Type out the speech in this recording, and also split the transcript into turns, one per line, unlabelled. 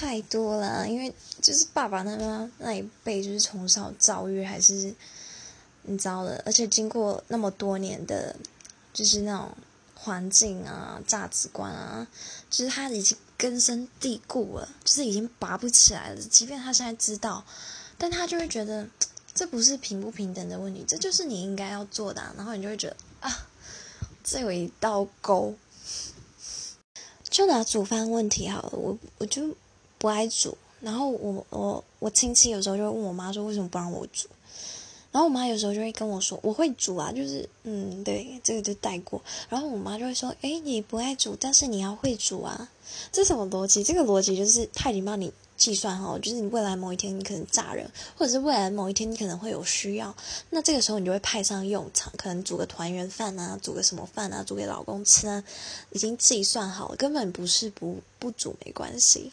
太多了，因为就是爸爸那边那一辈就是从小教育还是你知道的，而且经过那么多年的，就是那种环境啊、价值观啊，就是他已经根深蒂固了，就是已经拔不起来了。即便他现在知道，但他就会觉得这不是平不平等的问题，这就是你应该要做的。然后你就会觉得啊，这有一道沟。就拿煮饭问题好了，我我就不爱煮，然后我我我亲戚有时候就会问我妈说为什么不让我煮，然后我妈有时候就会跟我说我会煮啊，就是嗯对，这个就带过，然后我妈就会说诶，你不爱煮，但是你要会煮啊，这什么逻辑？这个逻辑就是他已经帮你。计算哈，就是你未来某一天你可能炸人，或者是未来某一天你可能会有需要，那这个时候你就会派上用场，可能煮个团圆饭啊，煮个什么饭啊，煮给老公吃啊，已经计算好了，根本不是不不煮没关系。